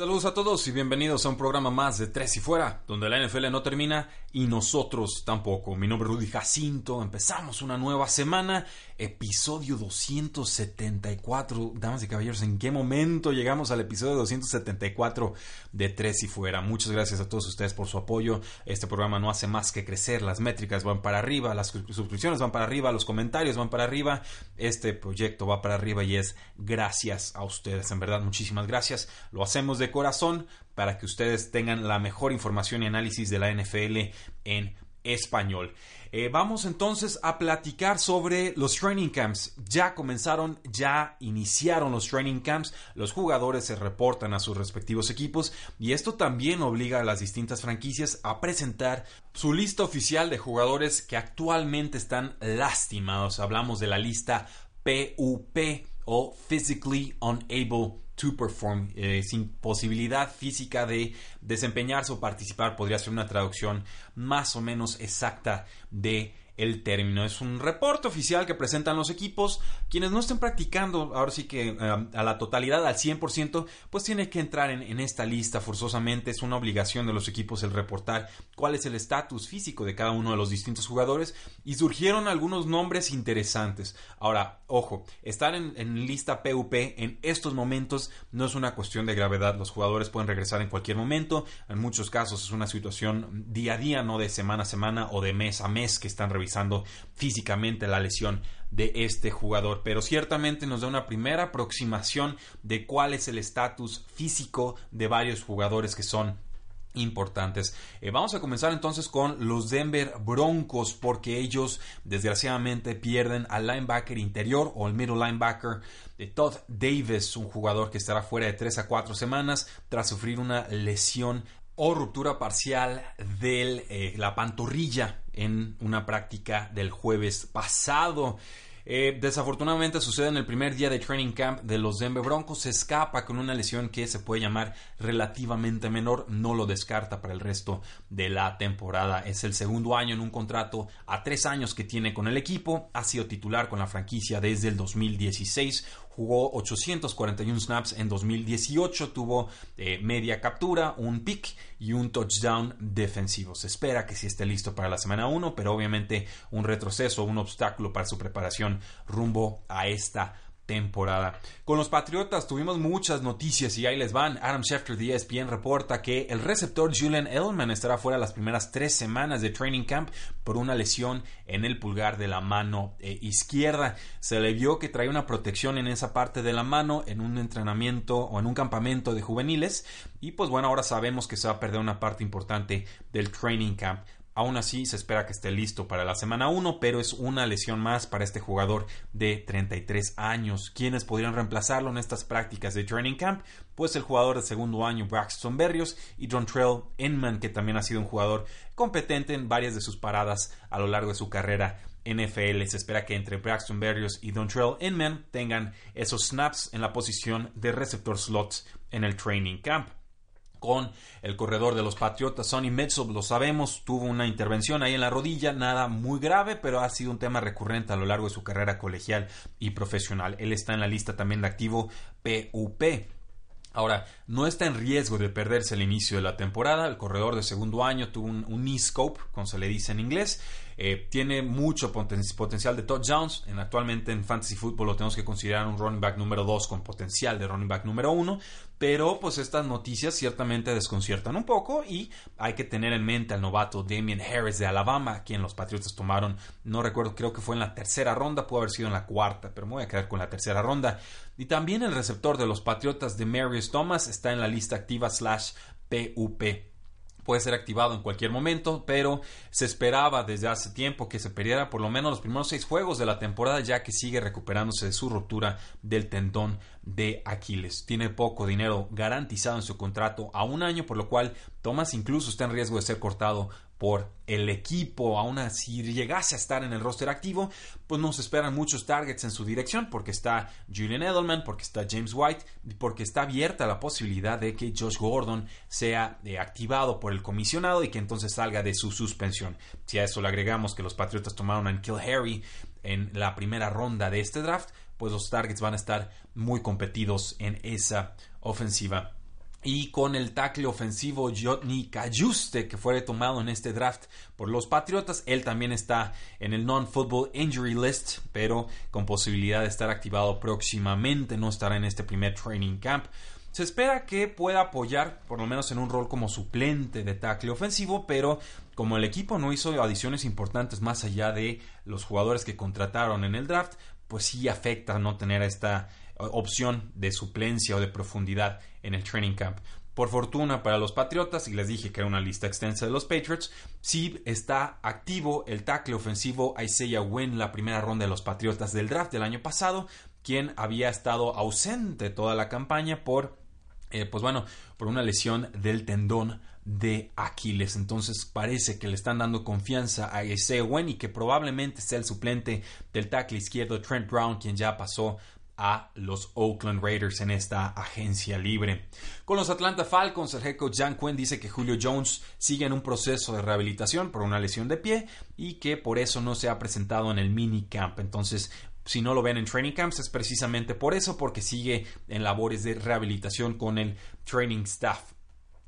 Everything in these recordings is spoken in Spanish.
Saludos a todos y bienvenidos a un programa más de Tres y Fuera, donde la NFL no termina y nosotros tampoco. Mi nombre es Rudy Jacinto, empezamos una nueva semana, episodio 274. Damas y caballeros, ¿en qué momento llegamos al episodio 274 de Tres y Fuera? Muchas gracias a todos ustedes por su apoyo. Este programa no hace más que crecer, las métricas van para arriba, las suscripciones van para arriba, los comentarios van para arriba. Este proyecto va para arriba y es gracias a ustedes, en verdad, muchísimas gracias. Lo hacemos de corazón para que ustedes tengan la mejor información y análisis de la NFL en español. Eh, vamos entonces a platicar sobre los training camps. Ya comenzaron, ya iniciaron los training camps, los jugadores se reportan a sus respectivos equipos y esto también obliga a las distintas franquicias a presentar su lista oficial de jugadores que actualmente están lastimados. Hablamos de la lista PUP o Physically Unable to perform, eh, sin posibilidad física de desempeñarse o participar, podría ser una traducción más o menos exacta de el término. Es un reporte oficial que presentan los equipos. Quienes no estén practicando, ahora sí que eh, a la totalidad, al 100%, pues tiene que entrar en, esta lista forzosamente. Es una obligación de los equipos el reportar cuál es el estatus físico de cada uno de los distintos jugadores. Y surgieron algunos nombres interesantes. Ahora, ojo, estar en, en lista PUP en estos momentos no es una cuestión de gravedad. Los jugadores pueden regresar en cualquier momento. En muchos casos es una situación día a día, no de semana a semana o de mes a mes que están revisando físicamente la lesión de este jugador, pero ciertamente nos da una primera aproximación de cuál es el estatus físico de varios jugadores que son importantes. Eh, vamos a comenzar entonces con los Denver Broncos porque ellos desgraciadamente pierden al linebacker interior o el middle linebacker de Todd Davis, un jugador que estará fuera de 3 a 4 semanas tras sufrir una lesión o ruptura parcial de eh, la pantorrilla en una práctica del jueves pasado. Eh, desafortunadamente sucede en el primer día de training camp de los Denver Broncos. Se escapa con una lesión que se puede llamar relativamente menor. No lo descarta para el resto de la temporada. Es el segundo año en un contrato a tres años que tiene con el equipo. Ha sido titular con la franquicia desde el 2016 jugó 841 snaps en 2018, tuvo eh, media captura, un pick y un touchdown defensivo. Se espera que sí esté listo para la semana 1, pero obviamente un retroceso, un obstáculo para su preparación rumbo a esta temporada. Con los Patriotas tuvimos muchas noticias y ahí les van. Adam Schefter de ESPN reporta que el receptor Julian Edelman estará fuera las primeras tres semanas de training camp por una lesión en el pulgar de la mano eh, izquierda. Se le vio que trae una protección en esa parte de la mano en un entrenamiento o en un campamento de juveniles y pues bueno, ahora sabemos que se va a perder una parte importante del training camp. Aún así, se espera que esté listo para la semana 1, pero es una lesión más para este jugador de 33 años. ¿Quiénes podrían reemplazarlo en estas prácticas de training camp? Pues el jugador de segundo año Braxton Berrios y Dontrell Inman, que también ha sido un jugador competente en varias de sus paradas a lo largo de su carrera NFL. Se espera que entre Braxton Berrios y Dontrell Inman tengan esos snaps en la posición de receptor slots en el training camp con el corredor de los Patriotas, Sonny Mitchell, lo sabemos, tuvo una intervención ahí en la rodilla, nada muy grave, pero ha sido un tema recurrente a lo largo de su carrera colegial y profesional. Él está en la lista también de activo PUP. Ahora, no está en riesgo de perderse el inicio de la temporada. El corredor de segundo año tuvo un, un scope, como se le dice en inglés. Eh, tiene mucho potencial de touchdowns. En, actualmente en Fantasy Football lo tenemos que considerar un running back número 2 con potencial de running back número 1. Pero pues estas noticias ciertamente desconciertan un poco y hay que tener en mente al novato Damien Harris de Alabama, quien los Patriotas tomaron, no recuerdo, creo que fue en la tercera ronda, pudo haber sido en la cuarta, pero me voy a quedar con la tercera ronda. Y también el receptor de los Patriotas de Marius Thomas está en la lista activa slash PUP puede ser activado en cualquier momento, pero se esperaba desde hace tiempo que se perdiera por lo menos los primeros seis juegos de la temporada, ya que sigue recuperándose de su ruptura del tendón de Aquiles. Tiene poco dinero garantizado en su contrato a un año, por lo cual Thomas incluso está en riesgo de ser cortado por el equipo. Aún así, llegase a estar en el roster activo, pues nos esperan muchos targets en su dirección, porque está Julian Edelman, porque está James White, porque está abierta la posibilidad de que Josh Gordon sea eh, activado por el comisionado y que entonces salga de su suspensión. Si a eso le agregamos que los Patriotas tomaron a Kill Harry en la primera ronda de este draft, pues los targets van a estar muy competidos en esa ofensiva y con el tackle ofensivo Jotny Cayuste que fue tomado en este draft por los Patriotas. Él también está en el Non-Football Injury List, pero con posibilidad de estar activado próximamente. No estará en este primer training camp. Se espera que pueda apoyar, por lo menos en un rol como suplente de tackle ofensivo, pero como el equipo no hizo adiciones importantes más allá de los jugadores que contrataron en el draft, pues sí afecta no tener esta opción de suplencia o de profundidad en el training camp. Por fortuna para los Patriotas, y les dije que era una lista extensa de los Patriots, sí está activo el tackle ofensivo Isaiah Wynn, la primera ronda de los Patriotas del draft del año pasado, quien había estado ausente toda la campaña por, eh, pues bueno, por una lesión del tendón de Aquiles. Entonces parece que le están dando confianza a Isaiah Wynn y que probablemente sea el suplente del tackle izquierdo Trent Brown, quien ya pasó a los Oakland Raiders en esta agencia libre. Con los Atlanta Falcons, el head coach Jan Quinn dice que Julio Jones sigue en un proceso de rehabilitación por una lesión de pie y que por eso no se ha presentado en el mini camp. Entonces, si no lo ven en training camps es precisamente por eso, porque sigue en labores de rehabilitación con el training staff.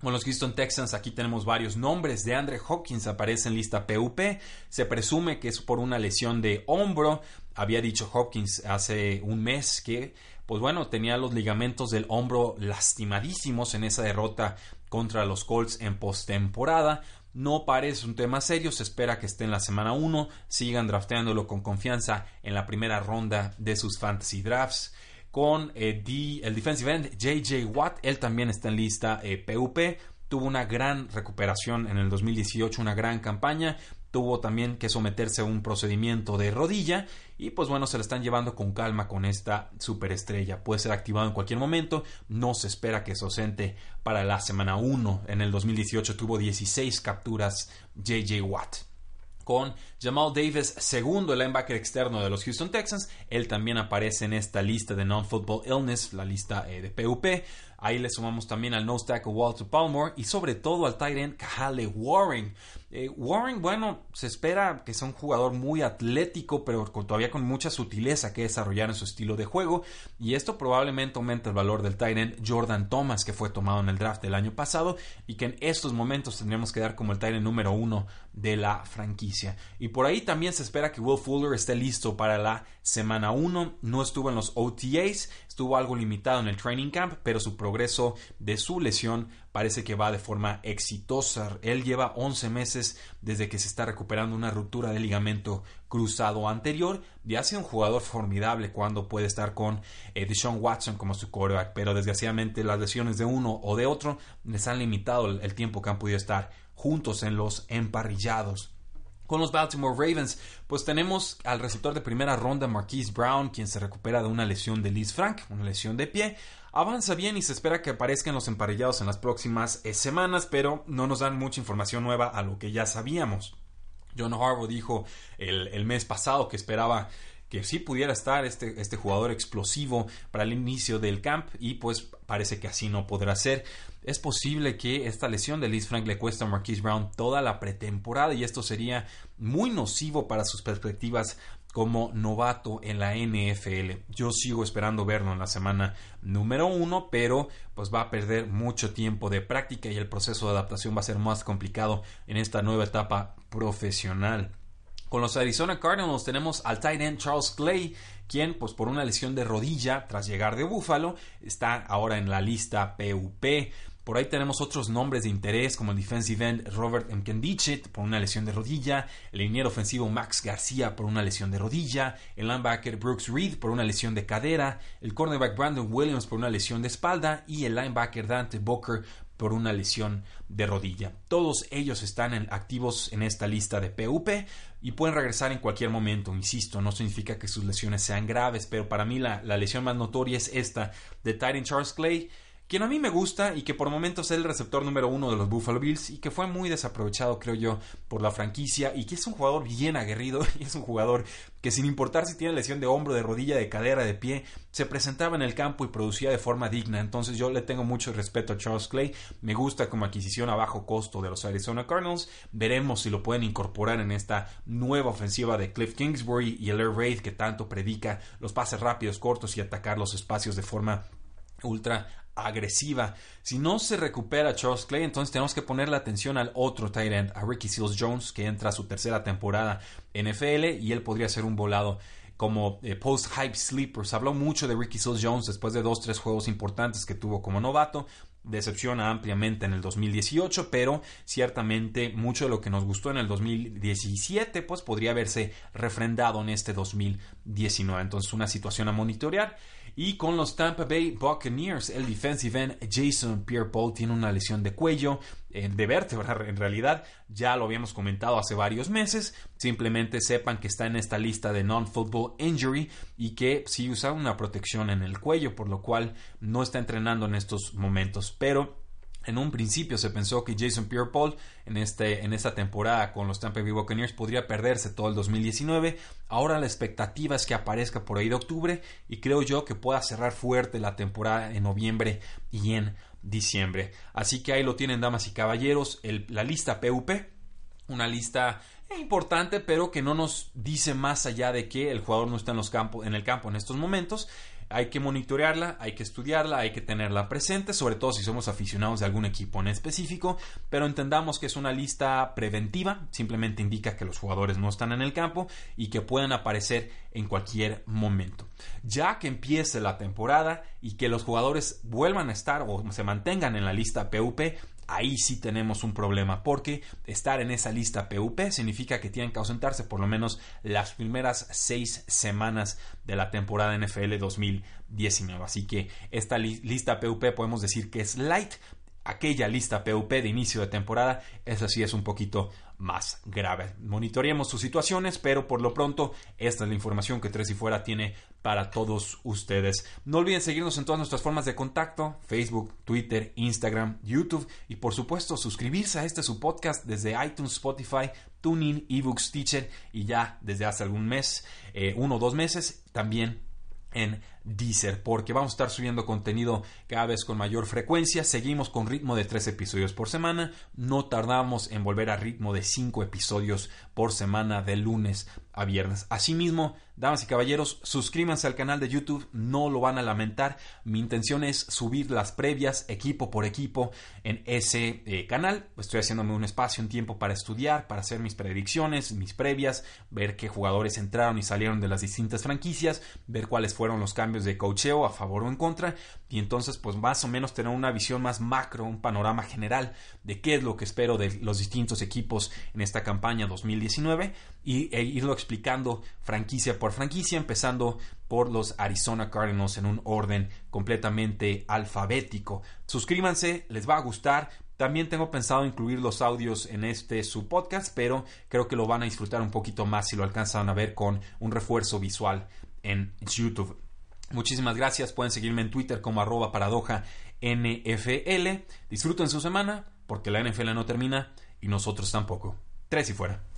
Con los Houston Texans aquí tenemos varios nombres. De Andre Hopkins aparece en lista PUP. Se presume que es por una lesión de hombro. Había dicho Hopkins hace un mes que, pues bueno, tenía los ligamentos del hombro lastimadísimos en esa derrota contra los Colts en postemporada. No parece un tema serio, se espera que esté en la semana 1, sigan drafteándolo con confianza en la primera ronda de sus fantasy drafts con eh, el defensive end JJ Watt. Él también está en lista PUP. Eh, Tuvo una gran recuperación en el 2018, una gran campaña. Tuvo también que someterse a un procedimiento de rodilla y pues bueno, se le están llevando con calma con esta superestrella. Puede ser activado en cualquier momento. No se espera que se ausente para la semana 1. En el 2018 tuvo 16 capturas JJ Watt con Jamal Davis, segundo el linebacker externo de los Houston Texans. Él también aparece en esta lista de non-football illness, la lista eh, de PUP. Ahí le sumamos también al nose tackle Walter Palmer y sobre todo al tight end Kahale Warren. Eh, Warren, bueno, se espera que sea un jugador muy atlético, pero todavía con mucha sutileza que desarrollar en su estilo de juego. Y esto probablemente aumente el valor del tight Jordan Thomas, que fue tomado en el draft del año pasado y que en estos momentos tendríamos que dar como el tight número uno de la franquicia. Y por ahí también se espera que Will Fuller esté listo para la semana 1. No estuvo en los OTAs, estuvo algo limitado en el training camp, pero su progreso de su lesión parece que va de forma exitosa. Él lleva 11 meses desde que se está recuperando una ruptura de ligamento cruzado anterior y hace un jugador formidable cuando puede estar con eh, Deshaun Watson como su quarterback, pero desgraciadamente las lesiones de uno o de otro les han limitado el tiempo que han podido estar juntos en los emparrillados. Con los Baltimore Ravens, pues tenemos al receptor de primera ronda Marquise Brown, quien se recupera de una lesión de Liz Frank, una lesión de pie. Avanza bien y se espera que aparezcan los emparellados en las próximas eh, semanas, pero no nos dan mucha información nueva a lo que ya sabíamos. John Harbaugh dijo el, mes pasado que esperaba que sí pudiera estar este, este jugador explosivo para el inicio del camp y pues parece que así no podrá ser. Es posible que esta lesión de Liz Frank le cueste a Marquise Brown toda la pretemporada y esto sería muy nocivo para sus perspectivas como novato en la NFL. Yo sigo esperando verlo en la semana número uno, pero pues va a perder mucho tiempo de práctica y el proceso de adaptación va a ser más complicado en esta nueva etapa profesional. Con los Arizona Cardinals tenemos al tight end Charles Clay, quien pues por una lesión de rodilla tras llegar de Buffalo está ahora en la lista PUP. Por ahí tenemos otros nombres de interés como el defensive end Robert Mkendichit por una lesión de rodilla, el liniero ofensivo Max García por una lesión de rodilla, el linebacker Brooks Reed por una lesión de cadera, el cornerback Brandon Williams por una lesión de espalda y el linebacker Dante Booker por una lesión de rodilla. Todos ellos están activos en esta lista de PUP y pueden regresar en cualquier momento. Insisto, no significa que sus lesiones sean graves, pero para mí la, lesión más notoria es esta de Titan Charles Clay quien a mí me gusta y que por momentos es el receptor número uno de los Buffalo Bills y que fue muy desaprovechado, creo yo, por la franquicia y que es un jugador bien aguerrido y es un jugador que sin importar si tiene lesión de hombro, de rodilla, de cadera, de pie, se presentaba en el campo y producía de forma digna. Entonces yo le tengo mucho respeto a Charles Clay, me gusta como adquisición a bajo costo de los Arizona Cardinals, veremos si lo pueden incorporar en esta nueva ofensiva de Cliff Kingsbury y el Air Raid que tanto predica los pases rápidos, cortos y atacar los espacios de forma ultra agresiva. Si no se recupera Charles Clay, entonces tenemos que poner la atención al otro tight end, a Ricky Seals Jones, que entra a su tercera temporada en NFL y él podría ser un volado como eh, post-hype sleeper. Se habló mucho de Ricky Seals Jones después de dos, tres juegos importantes que tuvo como novato. Decepciona ampliamente en el 2018, pero ciertamente mucho de lo que nos gustó en el 2017, pues podría haberse refrendado en este 2019. Entonces, una situación a monitorear. Y con los Tampa Bay Buccaneers, el defensive end Jason Pierre-Paul tiene una lesión de cuello, eh, de vértebra en realidad, ya lo habíamos comentado hace varios meses. Simplemente sepan que está en esta lista de non-football injury y que sí usa una protección en el cuello, por lo cual no está entrenando en estos momentos. Pero en un principio se pensó que Jason Pierre-Paul en, este, en esta temporada con los Tampa Bay Buccaneers podría perderse todo el 2019. Ahora la expectativa es que aparezca por ahí de octubre y creo yo que pueda cerrar fuerte la temporada en noviembre y en diciembre. Así que ahí lo tienen, damas y caballeros, la lista PUP, una lista importante, pero que no nos dice más allá de que el jugador no está en, los campos, en el campo en estos momentos. Hay que monitorearla, hay que estudiarla, hay que tenerla presente, sobre todo si somos aficionados de algún equipo en específico, pero entendamos que es una lista preventiva, simplemente indica que los jugadores no están en el campo y que pueden aparecer en cualquier momento. Ya que empiece la temporada y que los jugadores vuelvan a estar o se mantengan en la lista PUP, ahí sí tenemos un problema, porque estar en esa lista PUP significa que tienen que ausentarse por lo menos las primeras seis semanas de la temporada NFL 2019. Así que esta lista PUP podemos decir que es light, aquella lista PUP de inicio de temporada, eso sí es un poquito más grave. Monitoreemos sus situaciones, pero por lo pronto esta es la información que Tres y Fuera tiene para todos ustedes. No olviden seguirnos en todas nuestras formas de contacto, Facebook, Twitter, Instagram, YouTube y por supuesto suscribirse a este su podcast desde iTunes, Spotify, TuneIn, eBooks, Teacher y ya desde hace algún mes, eh, uno o dos meses, también en Deezer, porque vamos a estar subiendo contenido cada vez con mayor frecuencia. Seguimos con ritmo de tres episodios por semana. No tardamos en volver a ritmo de cinco episodios por semana de lunes a viernes. Asimismo, damas y caballeros, suscríbanse al canal de YouTube, no lo van a lamentar. Mi intención es subir las previas equipo por equipo en ese eh, canal. Estoy haciéndome un espacio, un tiempo para estudiar, para hacer mis predicciones, mis previas, ver qué jugadores entraron y salieron de las distintas franquicias, ver cuáles fueron los cambios de cocheo a favor o en contra y entonces pues más o menos tener una visión más macro, un panorama general de qué es lo que espero de los distintos equipos en esta campaña 2019 y, e irlo explicando franquicia por franquicia, empezando por los Arizona Cardinals en un orden completamente alfabético. Suscríbanse, les va a gustar. También tengo pensado incluir los audios en este su podcast, pero creo que lo van a disfrutar un poquito más si lo alcanzan a ver con un refuerzo visual en YouTube. Muchísimas gracias. Pueden seguirme en Twitter como arroba paradoja NFL. Disfruten su semana porque la NFL no termina y nosotros tampoco. Tres y fuera.